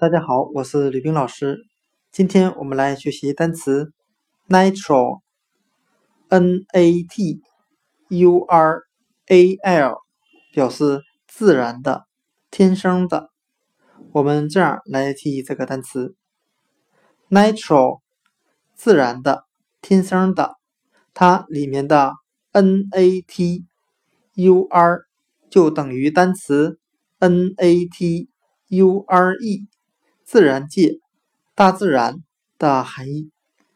大家好，我是吕冰老师。今天我们来学习单词 natural，n a t u r a l，表示自然的、天生的。我们这样来记忆这个单词 natural，自然的、天生的。它里面的 n a t u r 就等于单词 n a t u r e。自然界、大自然的含义，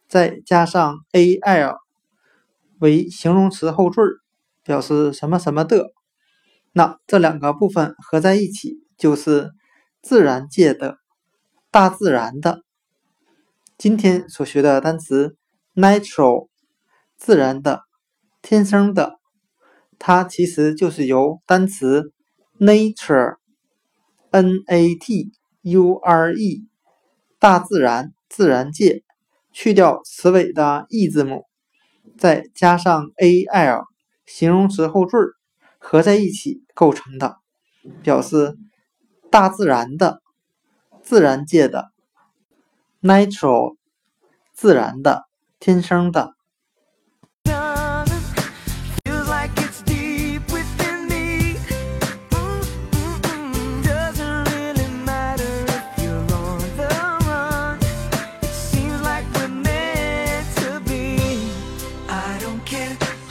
再加上 a l 为形容词后缀，表示什么什么的，那这两个部分合在一起就是自然界的、大自然的。今天所学的单词 natural，自然的、天生的，它其实就是由单词 nature，n a t。U r e，大自然、自然界，去掉词尾的 e 字母，再加上 a l 形容词后缀，合在一起构成的，表示大自然的、自然界的 natural，自然的、天生的。I don't care.